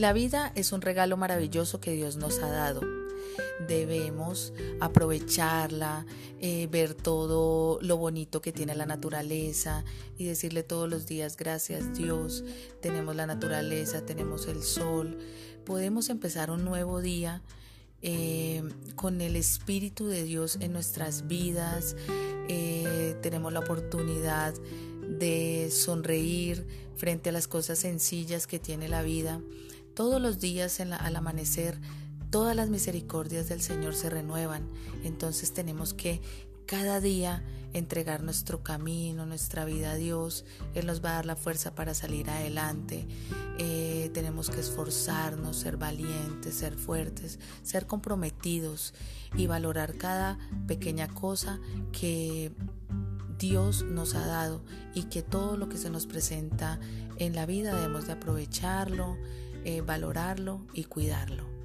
La vida es un regalo maravilloso que Dios nos ha dado. Debemos aprovecharla, eh, ver todo lo bonito que tiene la naturaleza y decirle todos los días gracias Dios. Tenemos la naturaleza, tenemos el sol. Podemos empezar un nuevo día eh, con el Espíritu de Dios en nuestras vidas. Eh, tenemos la oportunidad de sonreír frente a las cosas sencillas que tiene la vida. Todos los días al amanecer, todas las misericordias del Señor se renuevan. Entonces tenemos que cada día entregar nuestro camino, nuestra vida a Dios. Él nos va a dar la fuerza para salir adelante. Eh, tenemos que esforzarnos, ser valientes, ser fuertes, ser comprometidos y valorar cada pequeña cosa que Dios nos ha dado y que todo lo que se nos presenta en la vida debemos de aprovecharlo, eh, valorarlo y cuidarlo.